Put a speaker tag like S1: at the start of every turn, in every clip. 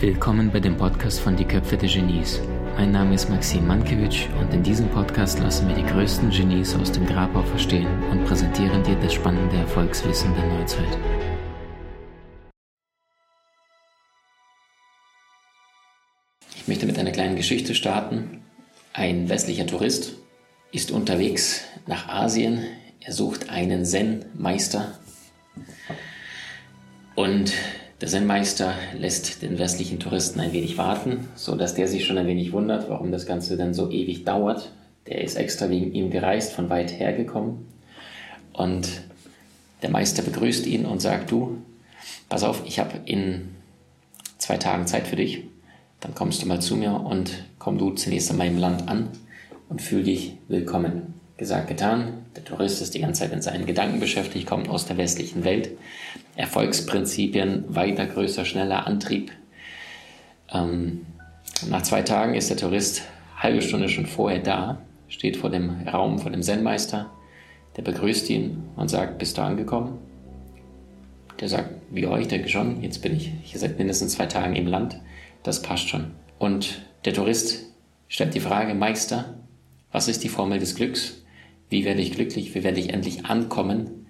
S1: Willkommen bei dem Podcast von Die Köpfe der Genies. Mein Name ist Maxim Mankewitsch und in diesem Podcast lassen wir die größten Genies aus dem Grabau verstehen und präsentieren dir das spannende Erfolgswissen der Neuzeit. Ich möchte mit einer kleinen Geschichte starten. Ein westlicher Tourist ist unterwegs nach Asien. Er sucht einen Zen-Meister. Und der Zen-Meister lässt den westlichen Touristen ein wenig warten, so dass der sich schon ein wenig wundert, warum das Ganze dann so ewig dauert. Der ist extra wegen ihm gereist, von weit her gekommen. Und der Meister begrüßt ihn und sagt, du, pass auf, ich habe in zwei Tagen Zeit für dich. Dann kommst du mal zu mir und komm du zunächst in meinem Land an und fühl dich willkommen. Gesagt, getan. Der Tourist ist die ganze Zeit in seinen Gedanken beschäftigt, kommt aus der westlichen Welt. Erfolgsprinzipien, weiter, größer, schneller, Antrieb. Ähm, nach zwei Tagen ist der Tourist halbe Stunde schon vorher da, steht vor dem Raum, vor dem Zen-Meister. Der begrüßt ihn und sagt, bist du angekommen? Der sagt, wie euch, denke schon, jetzt bin ich hier seit mindestens zwei Tagen im Land, das passt schon. Und der Tourist stellt die Frage, Meister, was ist die Formel des Glücks? Wie werde ich glücklich? Wie werde ich endlich ankommen?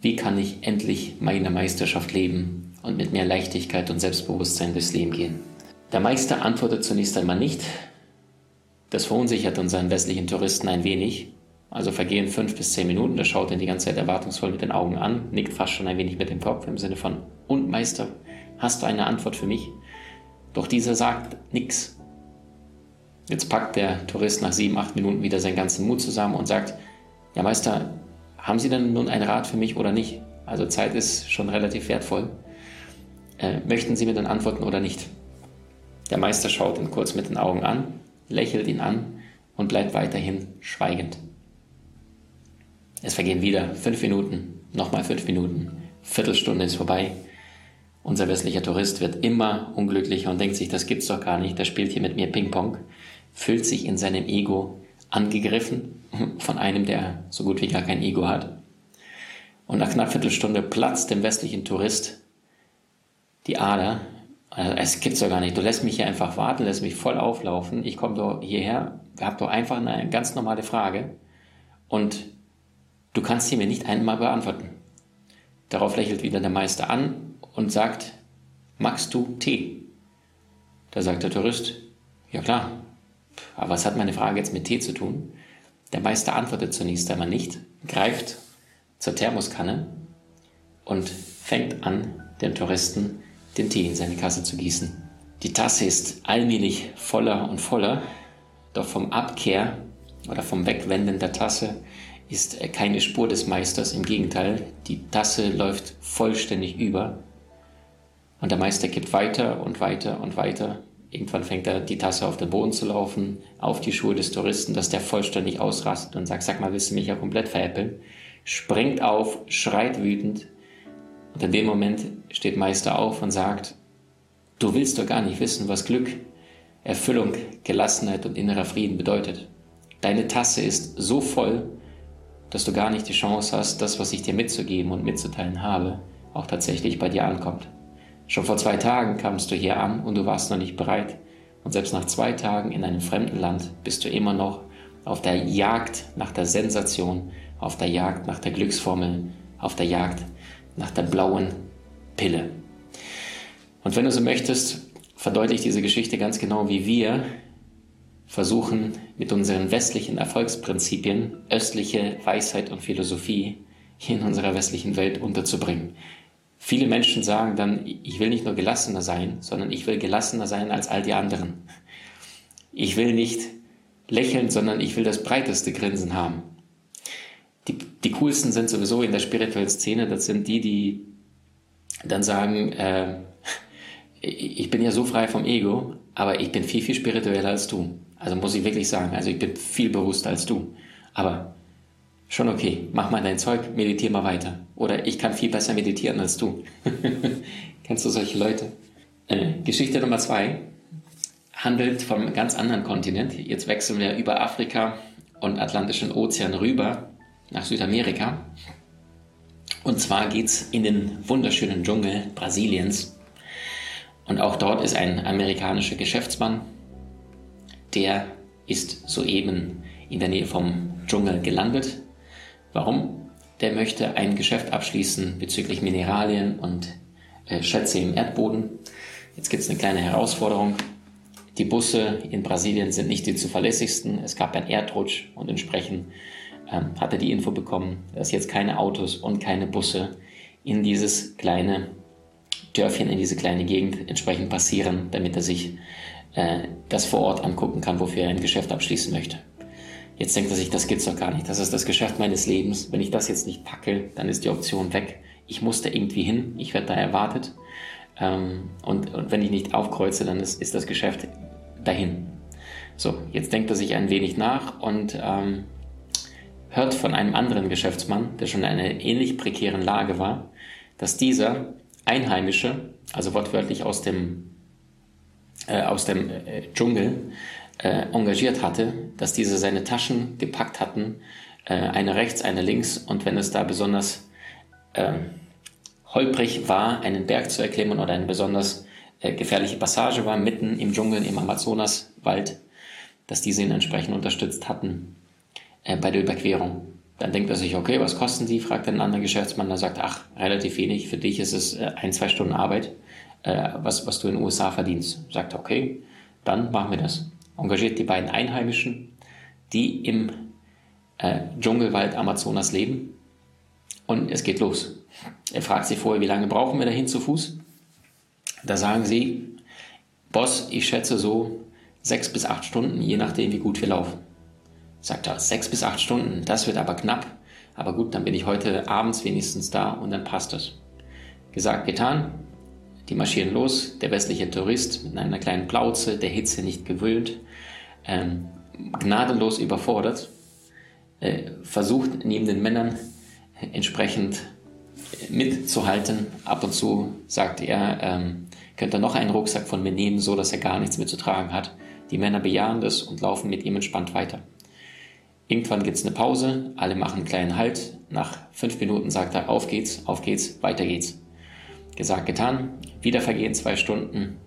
S1: Wie kann ich endlich meine Meisterschaft leben und mit mehr Leichtigkeit und Selbstbewusstsein durchs Leben gehen? Der Meister antwortet zunächst einmal nicht. Das verunsichert unseren westlichen Touristen ein wenig. Also vergehen fünf bis zehn Minuten, der schaut ihn die ganze Zeit erwartungsvoll mit den Augen an, nickt fast schon ein wenig mit dem Kopf im Sinne von, und Meister, hast du eine Antwort für mich? Doch dieser sagt nichts. Jetzt packt der Tourist nach sieben, acht Minuten wieder seinen ganzen Mut zusammen und sagt, ja Meister, haben Sie denn nun einen Rat für mich oder nicht? Also Zeit ist schon relativ wertvoll. Äh, möchten Sie mir dann antworten oder nicht? Der Meister schaut ihn kurz mit den Augen an, lächelt ihn an und bleibt weiterhin schweigend. Es vergehen wieder fünf Minuten, nochmal fünf Minuten, Viertelstunde ist vorbei. Unser westlicher Tourist wird immer unglücklicher und denkt sich, das gibt's doch gar nicht, der spielt hier mit mir Ping-Pong, fühlt sich in seinem Ego angegriffen von einem, der so gut wie gar kein Ego hat. Und nach knapp Viertelstunde platzt dem westlichen Tourist die Ader. Also es gibt's doch gar nicht. Du lässt mich hier einfach warten, lässt mich voll auflaufen. Ich komme doch hierher, hab doch einfach eine ganz normale Frage und du kannst sie mir nicht einmal beantworten. Darauf lächelt wieder der Meister an und sagt, magst du Tee? Da sagt der Tourist, ja klar, aber was hat meine Frage jetzt mit Tee zu tun? Der Meister antwortet zunächst einmal nicht, greift zur Thermoskanne und fängt an, dem Touristen den Tee in seine Kasse zu gießen. Die Tasse ist allmählich voller und voller, doch vom Abkehr oder vom Wegwenden der Tasse ist keine Spur des Meisters. Im Gegenteil, die Tasse läuft vollständig über und der Meister kippt weiter und weiter und weiter Irgendwann fängt er die Tasse auf den Boden zu laufen, auf die Schuhe des Touristen, dass der vollständig ausrastet und sagt, sag mal, willst du mich ja komplett veräppeln? Springt auf, schreit wütend. Und in dem Moment steht Meister auf und sagt, du willst doch gar nicht wissen, was Glück, Erfüllung, Gelassenheit und innerer Frieden bedeutet. Deine Tasse ist so voll, dass du gar nicht die Chance hast, das, was ich dir mitzugeben und mitzuteilen habe, auch tatsächlich bei dir ankommt. Schon vor zwei Tagen kamst du hier an und du warst noch nicht bereit. Und selbst nach zwei Tagen in einem fremden Land bist du immer noch auf der Jagd nach der Sensation, auf der Jagd nach der Glücksformel, auf der Jagd nach der blauen Pille. Und wenn du so möchtest, verdeutlicht diese Geschichte ganz genau, wie wir versuchen, mit unseren westlichen Erfolgsprinzipien östliche Weisheit und Philosophie hier in unserer westlichen Welt unterzubringen. Viele Menschen sagen dann, ich will nicht nur gelassener sein, sondern ich will gelassener sein als all die anderen. Ich will nicht lächeln, sondern ich will das breiteste Grinsen haben. Die, die coolsten sind sowieso in der spirituellen Szene, das sind die, die dann sagen, äh, ich bin ja so frei vom Ego, aber ich bin viel, viel spiritueller als du. Also muss ich wirklich sagen, also ich bin viel bewusster als du. Aber schon okay, mach mal dein Zeug, meditiere mal weiter. Oder ich kann viel besser meditieren als du. Kennst du solche Leute? Äh, Geschichte Nummer zwei handelt vom ganz anderen Kontinent. Jetzt wechseln wir über Afrika und Atlantischen Ozean rüber nach Südamerika. Und zwar geht es in den wunderschönen Dschungel Brasiliens. Und auch dort ist ein amerikanischer Geschäftsmann, der ist soeben in der Nähe vom Dschungel gelandet. Warum? Der möchte ein Geschäft abschließen bezüglich Mineralien und äh, Schätze im Erdboden. Jetzt gibt es eine kleine Herausforderung. Die Busse in Brasilien sind nicht die zuverlässigsten. Es gab einen Erdrutsch und entsprechend ähm, hat er die Info bekommen, dass jetzt keine Autos und keine Busse in dieses kleine Dörfchen, in diese kleine Gegend entsprechend passieren, damit er sich äh, das vor Ort angucken kann, wofür er ein Geschäft abschließen möchte. Jetzt denkt er sich, das gibt's doch gar nicht. Das ist das Geschäft meines Lebens. Wenn ich das jetzt nicht packe, dann ist die Option weg. Ich muss da irgendwie hin. Ich werde da erwartet. Ähm, und, und, wenn ich nicht aufkreuze, dann ist, ist, das Geschäft dahin. So, jetzt denkt er sich ein wenig nach und ähm, hört von einem anderen Geschäftsmann, der schon in einer ähnlich prekären Lage war, dass dieser Einheimische, also wortwörtlich aus dem, äh, aus dem äh, Dschungel, äh, engagiert hatte, dass diese seine Taschen gepackt hatten, äh, eine rechts, eine links und wenn es da besonders ähm, holprig war, einen Berg zu erklimmen oder eine besonders äh, gefährliche Passage war, mitten im Dschungel, im Amazonaswald, dass diese ihn entsprechend unterstützt hatten äh, bei der Überquerung. Dann denkt er sich, okay, was kosten die? fragt ein anderer Geschäftsmann, der sagt, ach, relativ wenig, für dich ist es äh, ein, zwei Stunden Arbeit, äh, was, was du in den USA verdienst. Sagt er, okay, dann machen wir das. Engagiert die beiden Einheimischen, die im äh, Dschungelwald Amazonas leben und es geht los. Er fragt sie vorher, wie lange brauchen wir dahin zu Fuß? Da sagen sie, Boss, ich schätze so sechs bis acht Stunden, je nachdem, wie gut wir laufen. Sagt er, sechs bis acht Stunden, das wird aber knapp. Aber gut, dann bin ich heute abends wenigstens da und dann passt es. Gesagt, getan. Die marschieren los. Der westliche Tourist mit einer kleinen Plauze, der Hitze nicht gewöhnt, ähm, gnadenlos überfordert, äh, versucht neben den Männern entsprechend mitzuhalten. Ab und zu sagt er, ähm, könnte er noch einen Rucksack von mir nehmen, so dass er gar nichts mehr zu tragen hat. Die Männer bejahen das und laufen mit ihm entspannt weiter. Irgendwann gibt es eine Pause, alle machen einen kleinen Halt. Nach fünf Minuten sagt er, auf geht's, auf geht's, weiter geht's. Gesagt, getan. Wieder vergehen zwei Stunden.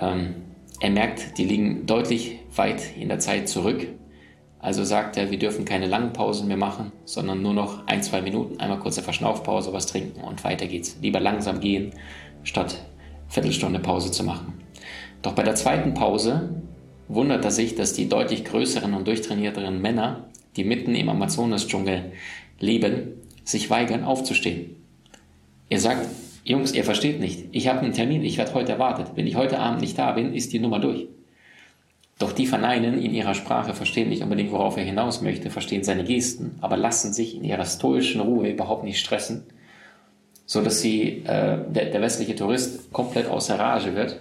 S1: Ähm, er merkt, die liegen deutlich weit in der Zeit zurück. Also sagt er, wir dürfen keine langen Pausen mehr machen, sondern nur noch ein, zwei Minuten, einmal kurze Verschnaufpause, was trinken und weiter geht's. Lieber langsam gehen, statt Viertelstunde Pause zu machen. Doch bei der zweiten Pause wundert er sich, dass die deutlich größeren und durchtrainierteren Männer, die mitten im Amazonas-Dschungel leben, sich weigern aufzustehen. Er sagt, Jungs, ihr versteht nicht, ich habe einen Termin, ich werde heute erwartet. Wenn ich heute Abend nicht da bin, ist die Nummer durch. Doch die verneinen in ihrer Sprache, verstehen nicht unbedingt, worauf er hinaus möchte, verstehen seine Gesten, aber lassen sich in ihrer stoischen Ruhe überhaupt nicht stressen, so dass sie, äh, der, der westliche Tourist komplett außer Rage wird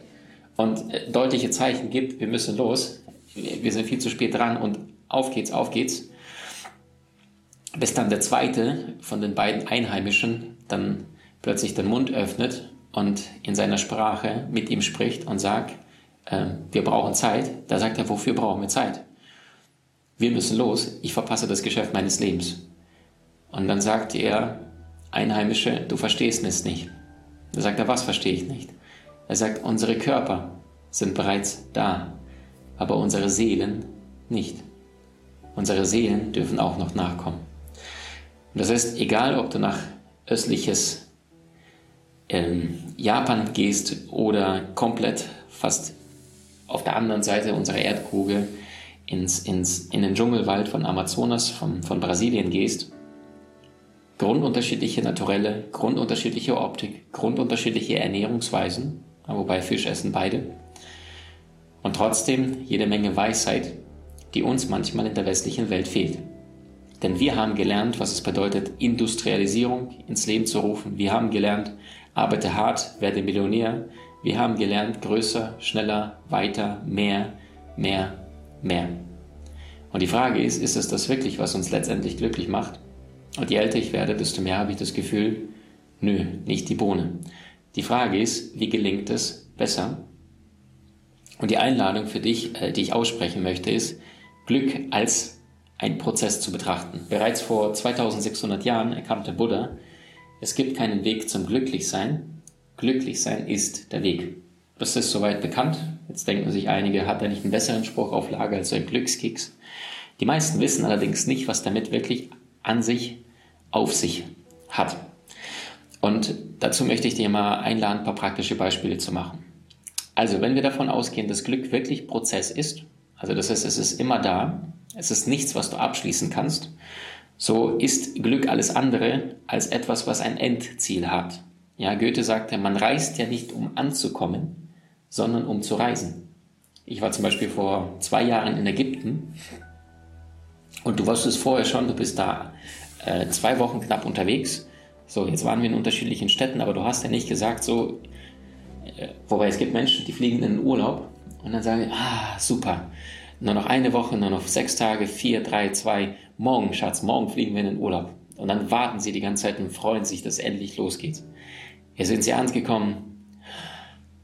S1: und äh, deutliche Zeichen gibt, wir müssen los, wir sind viel zu spät dran und auf geht's, auf geht's. Bis dann der zweite von den beiden Einheimischen dann plötzlich den Mund öffnet und in seiner Sprache mit ihm spricht und sagt, äh, wir brauchen Zeit. Da sagt er, wofür brauchen wir Zeit? Wir müssen los, ich verpasse das Geschäft meines Lebens. Und dann sagt er, Einheimische, du verstehst es nicht. Da sagt er, was verstehe ich nicht? Er sagt, unsere Körper sind bereits da, aber unsere Seelen nicht. Unsere Seelen dürfen auch noch nachkommen. Und das heißt, egal ob du nach östliches ähm, Japan gehst oder komplett fast auf der anderen Seite unserer Erdkugel ins, ins, in den Dschungelwald von Amazonas, von, von Brasilien gehst, grundunterschiedliche naturelle, grundunterschiedliche Optik, grundunterschiedliche Ernährungsweisen, wobei Fisch essen beide, und trotzdem jede Menge Weisheit, die uns manchmal in der westlichen Welt fehlt. Denn wir haben gelernt, was es bedeutet, Industrialisierung ins Leben zu rufen. Wir haben gelernt, arbeite hart, werde Millionär. Wir haben gelernt, größer, schneller, weiter, mehr, mehr, mehr. Und die Frage ist, ist es das wirklich, was uns letztendlich glücklich macht? Und je älter ich werde, desto mehr habe ich das Gefühl, nö, nicht die Bohne. Die Frage ist, wie gelingt es besser? Und die Einladung für dich, äh, die ich aussprechen möchte, ist, Glück als ein Prozess zu betrachten. Bereits vor 2600 Jahren erkannte Buddha, Es gibt keinen Weg zum Glücklichsein. Glücklichsein ist der Weg. Das ist soweit bekannt. Jetzt denken sich einige, hat er nicht einen besseren Spruch auf Lager als ein Glückskeks? Die meisten wissen allerdings nicht, was damit wirklich an sich auf sich hat. Und dazu möchte ich dir mal einladen, ein paar praktische Beispiele zu machen. Also, wenn wir davon ausgehen, dass Glück wirklich Prozess ist, also das heißt, es ist immer da, es ist nichts, was du abschließen kannst, so ist Glück alles andere als etwas, was ein Endziel hat. Ja, Goethe sagte, man reist ja nicht, um anzukommen, sondern um zu reisen. Ich war zum Beispiel vor zwei Jahren in Ägypten und du wusstest vorher schon, du bist da äh, zwei Wochen knapp unterwegs. So, jetzt waren wir in unterschiedlichen Städten, aber du hast ja nicht gesagt, so, äh, wobei es gibt Menschen, die fliegen in den Urlaub und dann sagen, ah, super, nur noch eine Woche, nur noch sechs Tage, vier, drei, zwei, morgen, Schatz, morgen fliegen wir in den Urlaub. Und dann warten sie die ganze Zeit und freuen sich, dass endlich losgeht. Hier sind sie angekommen.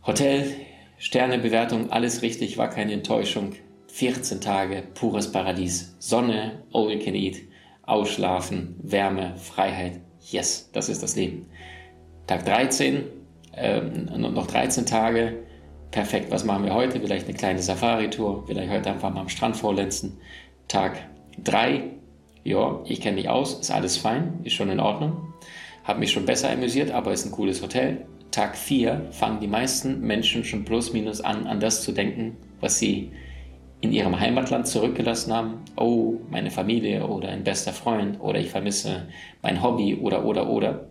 S1: Hotel, Sternebewertung, alles richtig, war keine Enttäuschung. 14 Tage, pures Paradies. Sonne, all you can eat. Ausschlafen, Wärme, Freiheit. Yes, das ist das Leben. Tag 13, ähm, noch 13 Tage. Perfekt, was machen wir heute? Vielleicht eine kleine Safari-Tour, vielleicht heute einfach mal am Strand vorlenzen. Tag 3, ja, ich kenne mich aus, ist alles fein, ist schon in Ordnung. Habe mich schon besser amüsiert, aber ist ein cooles Hotel. Tag 4 fangen die meisten Menschen schon plus minus an, an das zu denken, was sie in ihrem Heimatland zurückgelassen haben. Oh, meine Familie oder ein bester Freund oder ich vermisse mein Hobby oder oder oder.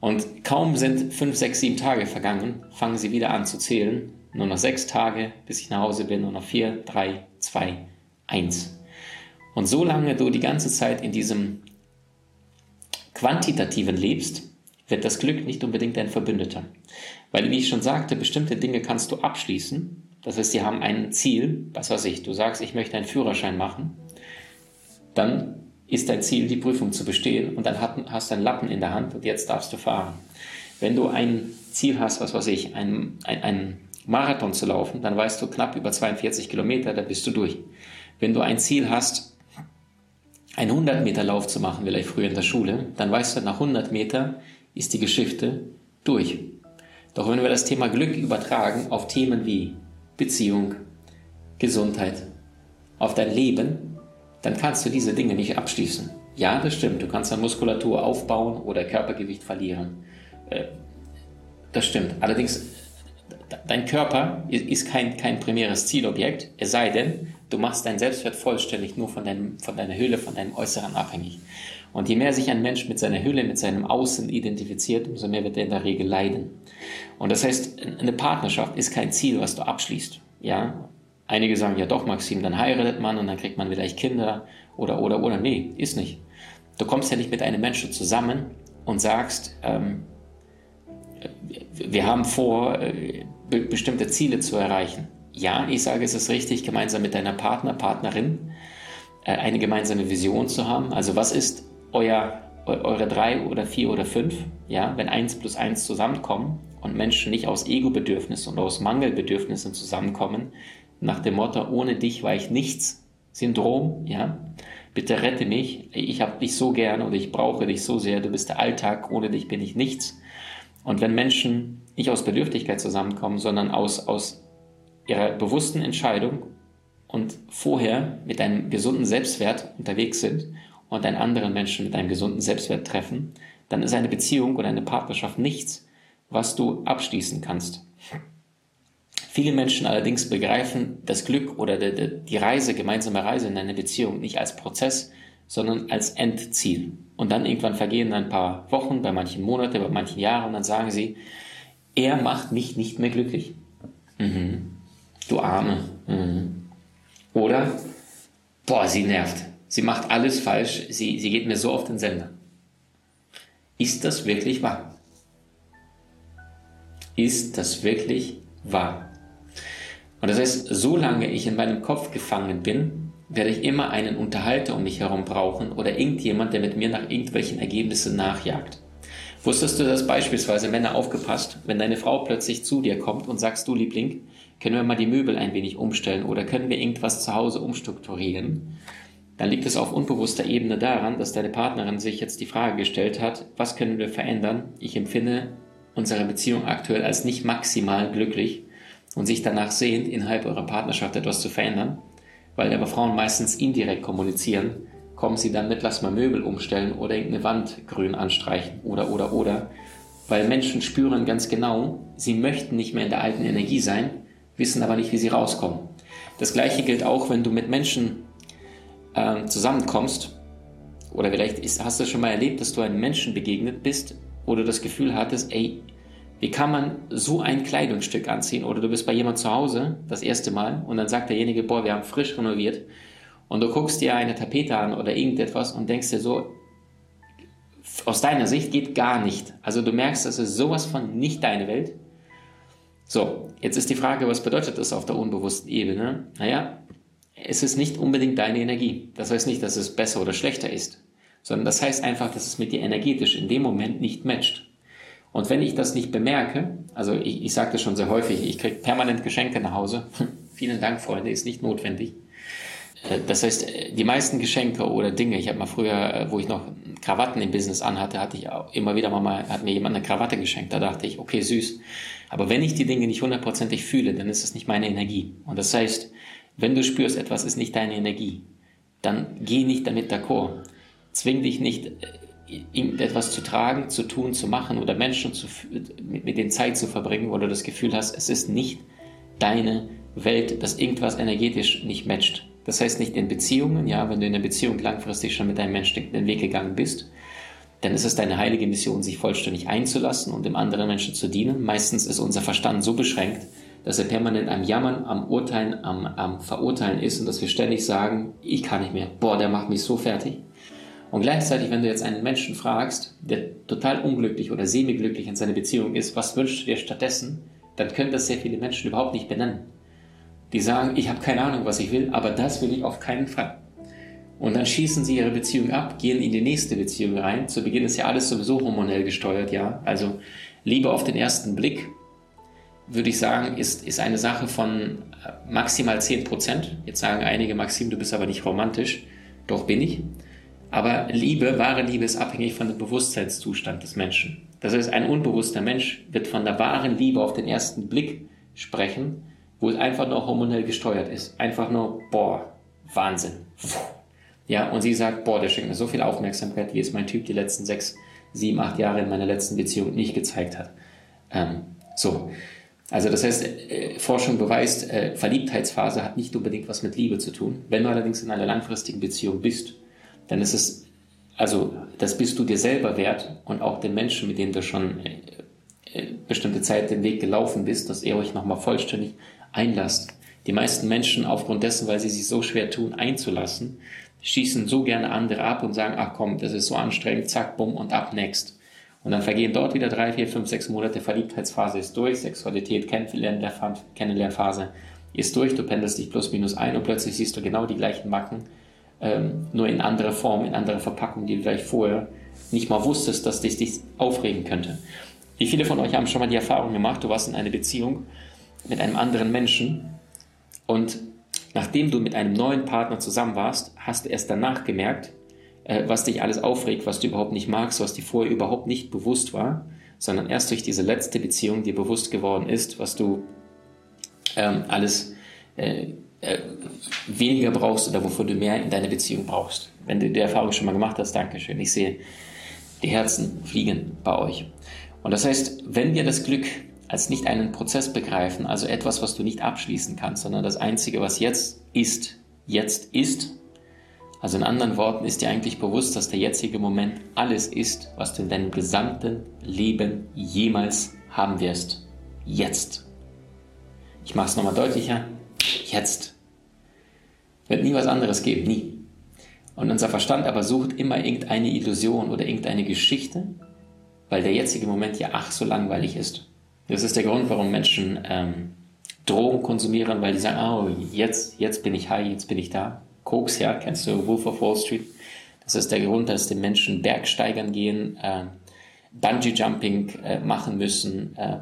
S1: Und kaum sind fünf, sechs, sieben Tage vergangen, fangen sie wieder an zu zählen. Nur noch sechs Tage, bis ich nach Hause bin, nur noch vier, drei, zwei, eins. Und solange du die ganze Zeit in diesem quantitativen lebst, wird das Glück nicht unbedingt dein Verbündeter. Weil, wie ich schon sagte, bestimmte Dinge kannst du abschließen. Das heißt, sie haben ein Ziel, was weiß ich, du sagst, ich möchte einen Führerschein machen, dann ist dein Ziel, die Prüfung zu bestehen und dann hast du einen Lappen in der Hand und jetzt darfst du fahren. Wenn du ein Ziel hast, was weiß ich, ein, ein, ein Marathon zu laufen, dann weißt du knapp über 42 Kilometer, da bist du durch. Wenn du ein Ziel hast, einen 100 Meter Lauf zu machen, vielleicht früher in der Schule, dann weißt du, nach 100 Meter ist die Geschichte durch. Doch wenn wir das Thema Glück übertragen auf Themen wie Beziehung, Gesundheit, auf dein Leben, dann kannst du diese Dinge nicht abschließen. Ja, das stimmt, du kannst dann Muskulatur aufbauen oder Körpergewicht verlieren. Äh, das stimmt. Allerdings, dein Körper ist kein, kein primäres Zielobjekt, es sei denn, du machst deinen Selbstwert vollständig nur von, deinem, von deiner Hülle, von deinem Äußeren abhängig. Und je mehr sich ein Mensch mit seiner Hülle, mit seinem Außen identifiziert, umso mehr wird er in der Regel leiden. Und das heißt, eine Partnerschaft ist kein Ziel, was du abschließt. Ja, Einige sagen, ja doch, Maxim, dann heiratet man und dann kriegt man vielleicht Kinder oder, oder, oder. Nee, ist nicht. Du kommst ja nicht mit einem Menschen zusammen und sagst, ähm, wir haben vor, äh, be bestimmte Ziele zu erreichen. Ja, ich sage, es ist richtig, gemeinsam mit deiner Partner, Partnerin äh, eine gemeinsame Vision zu haben. Also was ist euer, eure drei oder vier oder fünf? Ja, wenn eins plus eins zusammenkommen und Menschen nicht aus Ego-Bedürfnissen und aus Mangelbedürfnissen zusammenkommen, nach dem Motto, ohne dich war ich nichts, Syndrom, ja, bitte rette mich, ich habe dich so gern oder ich brauche dich so sehr, du bist der Alltag, ohne dich bin ich nichts. Und wenn Menschen nicht aus Bedürftigkeit zusammenkommen, sondern aus, aus ihrer bewussten Entscheidung und vorher mit einem gesunden Selbstwert unterwegs sind und einen anderen Menschen mit einem gesunden Selbstwert treffen, dann ist eine Beziehung oder eine Partnerschaft nichts, was du abschließen kannst. Viele Menschen allerdings begreifen das Glück oder die Reise, gemeinsame Reise in eine Beziehung nicht als Prozess, sondern als Endziel. Und dann irgendwann vergehen ein paar Wochen, bei manchen Monate, bei manchen Jahren, und dann sagen sie, er macht mich nicht mehr glücklich. Mhm. Du Arme. Mhm. Oder, boah, sie nervt. Sie macht alles falsch. Sie, sie geht mir so auf den Sender. Ist das wirklich wahr? Ist das wirklich wahr? Und das heißt, solange ich in meinem Kopf gefangen bin, werde ich immer einen Unterhalter um mich herum brauchen oder irgendjemand, der mit mir nach irgendwelchen Ergebnissen nachjagt. Wusstest du das beispielsweise, Männer aufgepasst, wenn deine Frau plötzlich zu dir kommt und sagst, du Liebling, können wir mal die Möbel ein wenig umstellen oder können wir irgendwas zu Hause umstrukturieren? dann liegt es auf unbewusster Ebene daran, dass deine Partnerin sich jetzt die Frage gestellt hat, was können wir verändern? Ich empfinde unsere Beziehung aktuell als nicht maximal glücklich und sich danach sehnt, innerhalb eurer Partnerschaft etwas zu verändern, weil aber Frauen meistens indirekt kommunizieren, kommen sie dann mit, lass mal Möbel umstellen oder irgendeine Wand grün anstreichen oder, oder, oder. Weil Menschen spüren ganz genau, sie möchten nicht mehr in der alten Energie sein, wissen aber nicht, wie sie rauskommen. Das gleiche gilt auch, wenn du mit Menschen äh, zusammenkommst, oder vielleicht ist, hast du schon mal erlebt, dass du einem Menschen begegnet bist, wo du das Gefühl hattest, ey, wie kann man so ein Kleidungsstück anziehen? Oder du bist bei jemand zu Hause das erste Mal und dann sagt derjenige, boah, wir haben frisch renoviert und du guckst dir eine Tapete an oder irgendetwas und denkst dir so, aus deiner Sicht geht gar nicht. Also du merkst, das ist sowas von nicht deine Welt. So, jetzt ist die Frage, was bedeutet das auf der unbewussten Ebene? Naja, es ist nicht unbedingt deine Energie. Das heißt nicht, dass es besser oder schlechter ist, sondern das heißt einfach, dass es mit dir energetisch in dem Moment nicht matcht. Und wenn ich das nicht bemerke, also ich, ich sage das schon sehr häufig, ich kriege permanent Geschenke nach Hause. Vielen Dank, Freunde, ist nicht notwendig. Äh, das heißt, äh, die meisten Geschenke oder Dinge, ich habe mal früher, äh, wo ich noch Krawatten im Business anhatte, hatte ich auch immer wieder mal, hat mir jemand eine Krawatte geschenkt. Da dachte ich, okay, süß. Aber wenn ich die Dinge nicht hundertprozentig fühle, dann ist es nicht meine Energie. Und das heißt, wenn du spürst, etwas ist nicht deine Energie, dann geh nicht damit d'accord. Zwing dich nicht, irgendetwas zu tragen, zu tun, zu machen oder Menschen zu, mit, mit denen Zeit zu verbringen, wo du das Gefühl hast, es ist nicht deine Welt, dass irgendwas energetisch nicht matcht. Das heißt nicht in Beziehungen, ja, wenn du in der Beziehung langfristig schon mit deinem Menschen den Weg gegangen bist, dann ist es deine heilige Mission, sich vollständig einzulassen und dem anderen Menschen zu dienen. Meistens ist unser Verstand so beschränkt, dass er permanent am Jammern, am Urteilen, am, am Verurteilen ist und dass wir ständig sagen, ich kann nicht mehr, boah, der macht mich so fertig. Und gleichzeitig, wenn du jetzt einen Menschen fragst, der total unglücklich oder semi-glücklich in seiner Beziehung ist, was wünschst du dir stattdessen, dann können das sehr viele Menschen überhaupt nicht benennen die sagen, ich habe keine Ahnung, was ich will, aber das will ich auf keinen Fall. Und dann schießen sie ihre Beziehung ab, gehen in die nächste Beziehung rein. Zu Beginn ist ja alles sowieso hormonell gesteuert, ja. Also Liebe auf den ersten Blick, würde ich sagen, ist, ist eine Sache von äh, maximal 10 Prozent. Jetzt sagen einige, Maxim, du bist aber nicht romantisch. Doch bin ich. Aber Liebe, wahre Liebe ist abhängig von dem Bewusstseinszustand des Menschen. Das heißt, ein unbewusster Mensch wird von der wahren Liebe auf den ersten Blick sprechen, wo es einfach nur hormonell gesteuert ist. Einfach nur, boah, Wahnsinn. Ja, und sie sagt, boah, der schenkt mir so viel Aufmerksamkeit, wie es mein Typ die letzten sechs, sieben, acht Jahre in meiner letzten Beziehung nicht gezeigt hat. Ähm, so. Also das heißt, äh, Forschung beweist, äh, Verliebtheitsphase hat nicht unbedingt was mit Liebe zu tun. Wenn du allerdings in einer langfristigen Beziehung bist, dann ist es, also das bist du dir selber wert und auch den Menschen, mit denen du schon äh, äh bestimmte Zeit den Weg gelaufen bist, dass er euch nochmal vollständig einlasst. Die meisten Menschen, aufgrund dessen, weil sie sich so schwer tun, einzulassen, schießen so gerne andere ab und sagen, ach komm, das ist so anstrengend, zack, bumm und ab, next. Und dann vergehen dort wieder drei, vier, fünf, sechs Monate, Verliebtheitsphase ist durch, Sexualität, Kennenlernphase ist durch, du pendelst dich plus minus ein und plötzlich siehst du genau die gleichen Macken, ähm, nur in anderer Form, in anderer Verpackung, die du vielleicht vorher nicht mal wusstest, dass dich, dich aufregen könnte. Wie viele von euch haben schon mal die Erfahrung gemacht, du warst in einer Beziehung mit einem anderen Menschen und nachdem du mit einem neuen Partner zusammen warst, hast du erst danach gemerkt, äh, was dich alles aufregt, was du überhaupt nicht magst, was dir vorher überhaupt nicht bewusst war, sondern erst durch diese letzte Beziehung dir bewusst geworden ist, was du ähm, alles äh, äh, weniger brauchst oder wovon du mehr in deiner Beziehung brauchst. Wenn du die Erfahrung schon mal gemacht hast, Dankeschön. Ich sehe, die Herzen fliegen bei euch. Und das heißt, wenn wir das Glück als nicht einen Prozess begreifen, also etwas, was du nicht abschließen kannst, sondern das Einzige, was jetzt ist, jetzt ist. Also in anderen Worten ist dir eigentlich bewusst, dass der jetzige Moment alles ist, was du in deinem gesamten Leben jemals haben wirst. Jetzt. Ich mache es nochmal deutlicher. Jetzt. Wird nie was anderes geben, nie. Und unser Verstand aber sucht immer irgendeine Illusion oder irgendeine Geschichte, weil der jetzige Moment ja ach so langweilig ist. Das ist der Grund, warum Menschen ähm, Drogen konsumieren, weil die sagen, oh, jetzt, jetzt bin ich high, jetzt bin ich da. Koks, ja, kennst du Wolf of Wall Street? Das ist der Grund, dass die Menschen Bergsteigern gehen, äh, Bungee-Jumping äh, machen müssen, äh,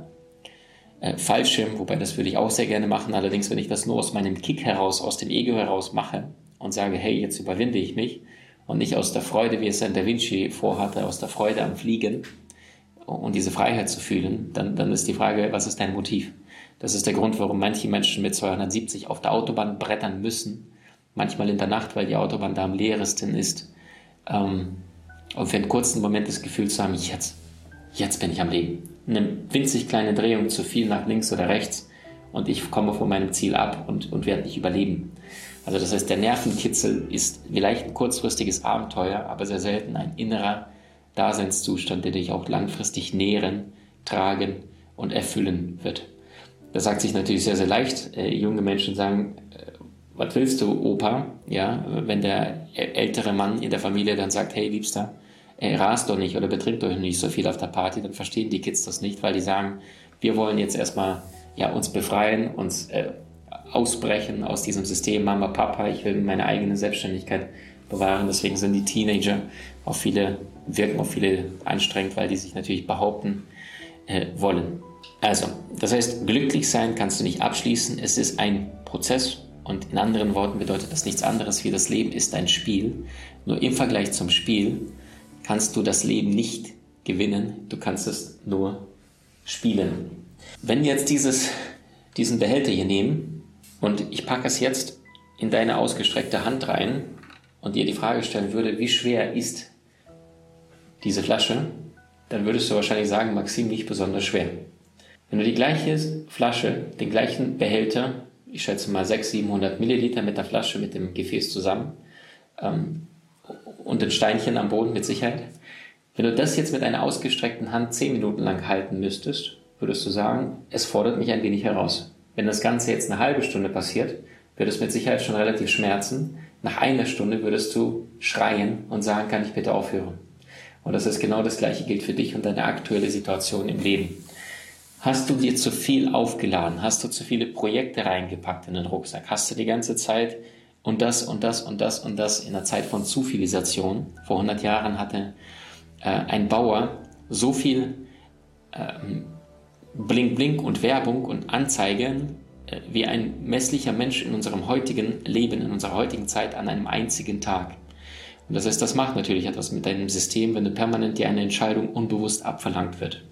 S1: äh, Fallschirm, wobei das würde ich auch sehr gerne machen. Allerdings, wenn ich das nur aus meinem Kick heraus, aus dem Ego heraus mache und sage, hey, jetzt überwinde ich mich und nicht aus der Freude, wie es San Da Vinci vorhatte, aus der Freude am Fliegen und diese Freiheit zu fühlen, dann, dann ist die Frage, was ist dein Motiv? Das ist der Grund, warum manche Menschen mit 270 auf der Autobahn brettern müssen, manchmal in der Nacht, weil die Autobahn da am leeresten ist. Ähm, und für einen kurzen Moment das Gefühl zu haben, jetzt, jetzt bin ich am Leben. Eine winzig kleine Drehung zu viel nach links oder rechts und ich komme von meinem Ziel ab und, und werde nicht überleben. Also das heißt, der Nervenkitzel ist vielleicht ein kurzfristiges Abenteuer, aber sehr selten ein innerer Daseinszustand, der dich auch langfristig nähren, tragen und erfüllen wird. Das sagt sich natürlich sehr, sehr leicht. Äh, junge Menschen sagen, äh, was willst du, Opa? Ja, wenn der ältere Mann in der Familie dann sagt, hey, Liebster, ey, rast doch nicht oder betrinkt doch nicht so viel auf der Party, dann verstehen die Kids das nicht, weil die sagen, wir wollen jetzt erstmal ja, uns befreien, uns äh, ausbrechen aus diesem System Mama, Papa, ich will meine eigene Selbstständigkeit bewahren. Deswegen sind die Teenager auf viele, wirken auf viele anstrengend, weil die sich natürlich behaupten äh, wollen. Also, das heißt, glücklich sein kannst du nicht abschließen. Es ist ein Prozess und in anderen Worten bedeutet das nichts anderes wie das Leben ist ein Spiel. Nur im Vergleich zum Spiel kannst du das Leben nicht gewinnen, du kannst es nur spielen. Wenn wir jetzt dieses, diesen Behälter hier nehmen und ich packe es jetzt in deine ausgestreckte Hand rein und dir die Frage stellen würde, wie schwer ist diese Flasche, dann würdest du wahrscheinlich sagen, Maxim, nicht besonders schwer. Wenn du die gleiche Flasche, den gleichen Behälter, ich schätze mal 600, 700 Milliliter mit der Flasche, mit dem Gefäß zusammen ähm, und ein Steinchen am Boden mit Sicherheit, wenn du das jetzt mit einer ausgestreckten Hand 10 Minuten lang halten müsstest, würdest du sagen, es fordert mich ein wenig heraus. Wenn das Ganze jetzt eine halbe Stunde passiert, wird es mit Sicherheit schon relativ schmerzen. Nach einer Stunde würdest du schreien und sagen, kann ich bitte aufhören? Und das ist genau das Gleiche gilt für dich und deine aktuelle Situation im Leben. Hast du dir zu viel aufgeladen? Hast du zu viele Projekte reingepackt in den Rucksack? Hast du die ganze Zeit und das und das und das und das in der Zeit von Zufilisation? Vor 100 Jahren hatte äh, ein Bauer so viel ähm, Blink Blink und Werbung und Anzeigen äh, wie ein messlicher Mensch in unserem heutigen Leben, in unserer heutigen Zeit an einem einzigen Tag. Und das heißt, das macht natürlich etwas mit deinem System, wenn du permanent dir eine Entscheidung unbewusst abverlangt wird.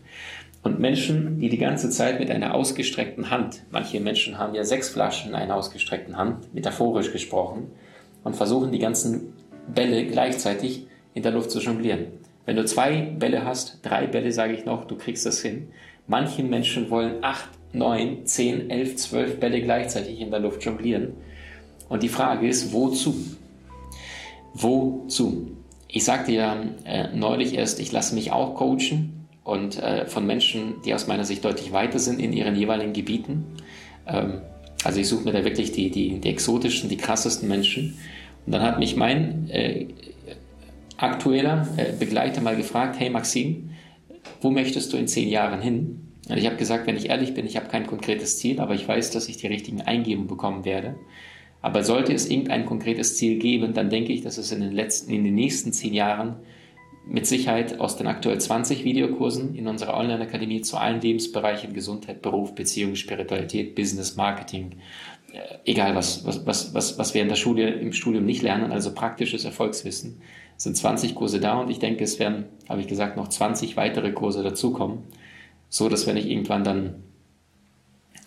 S1: Und Menschen, die die ganze Zeit mit einer ausgestreckten Hand, manche Menschen haben ja sechs Flaschen in einer ausgestreckten Hand, metaphorisch gesprochen, und versuchen die ganzen Bälle gleichzeitig in der Luft zu jonglieren. Wenn du zwei Bälle hast, drei Bälle sage ich noch, du kriegst das hin. Manche Menschen wollen acht, neun, zehn, elf, zwölf Bälle gleichzeitig in der Luft jonglieren. Und die Frage ist, wozu? Wozu? Ich sagte ja äh, neulich erst, ich lasse mich auch coachen und äh, von Menschen, die aus meiner Sicht deutlich weiter sind in ihren jeweiligen Gebieten. Ähm, also ich suche mir da wirklich die, die, die exotischen, die krassesten Menschen. Und dann hat mich mein äh, aktueller äh, Begleiter mal gefragt, hey Maxim, wo möchtest du in zehn Jahren hin? Und ich habe gesagt, wenn ich ehrlich bin, ich habe kein konkretes Ziel, aber ich weiß, dass ich die richtigen Eingebungen bekommen werde. Aber sollte es irgendein konkretes Ziel geben, dann denke ich, dass es in den letzten, in den nächsten zehn Jahren mit Sicherheit aus den aktuell 20 Videokursen in unserer Online-Akademie zu allen Lebensbereichen Gesundheit, Beruf, Beziehung, Spiritualität, Business, Marketing, äh, egal was, was, was, was, was wir in der Schule, im Studium nicht lernen, also praktisches Erfolgswissen, sind 20 Kurse da und ich denke, es werden, habe ich gesagt, noch 20 weitere Kurse dazukommen, so dass wenn ich irgendwann dann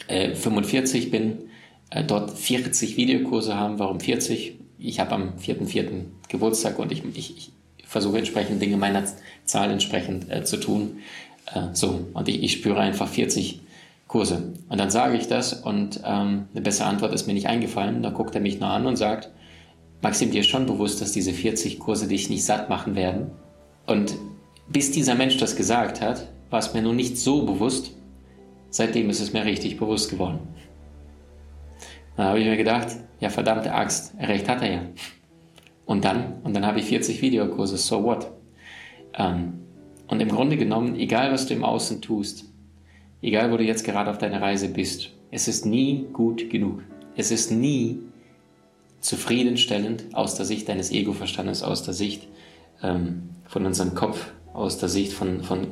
S1: äh, 45 bin, äh, dort 40 Videokurse haben. Warum 40? Ich habe am 4.4. Geburtstag und ich, ich, ich versuche entsprechend Dinge meiner Zahl entsprechend äh, zu tun. Äh, so, und ich, ich spüre einfach 40 Kurse. Und dann sage ich das und ähm, eine bessere Antwort ist mir nicht eingefallen. Da guckt er mich nur an und sagt, Maxim, dir ist schon bewusst, dass diese 40 Kurse dich nicht satt machen werden. Und bis dieser Mensch das gesagt hat, war es mir nur nicht so bewusst. Seitdem ist es mir richtig bewusst geworden. Dann habe ich mir gedacht, ja verdammte Axt, recht hat er ja. Und dann, und dann habe ich 40 Videokurse, so what? Ähm, und im Grunde genommen, egal was du im Außen tust, egal wo du jetzt gerade auf deiner Reise bist, es ist nie gut genug. Es ist nie zufriedenstellend aus der Sicht deines Ego-Verstandes, aus der Sicht ähm, von unserem Kopf, aus der Sicht von, von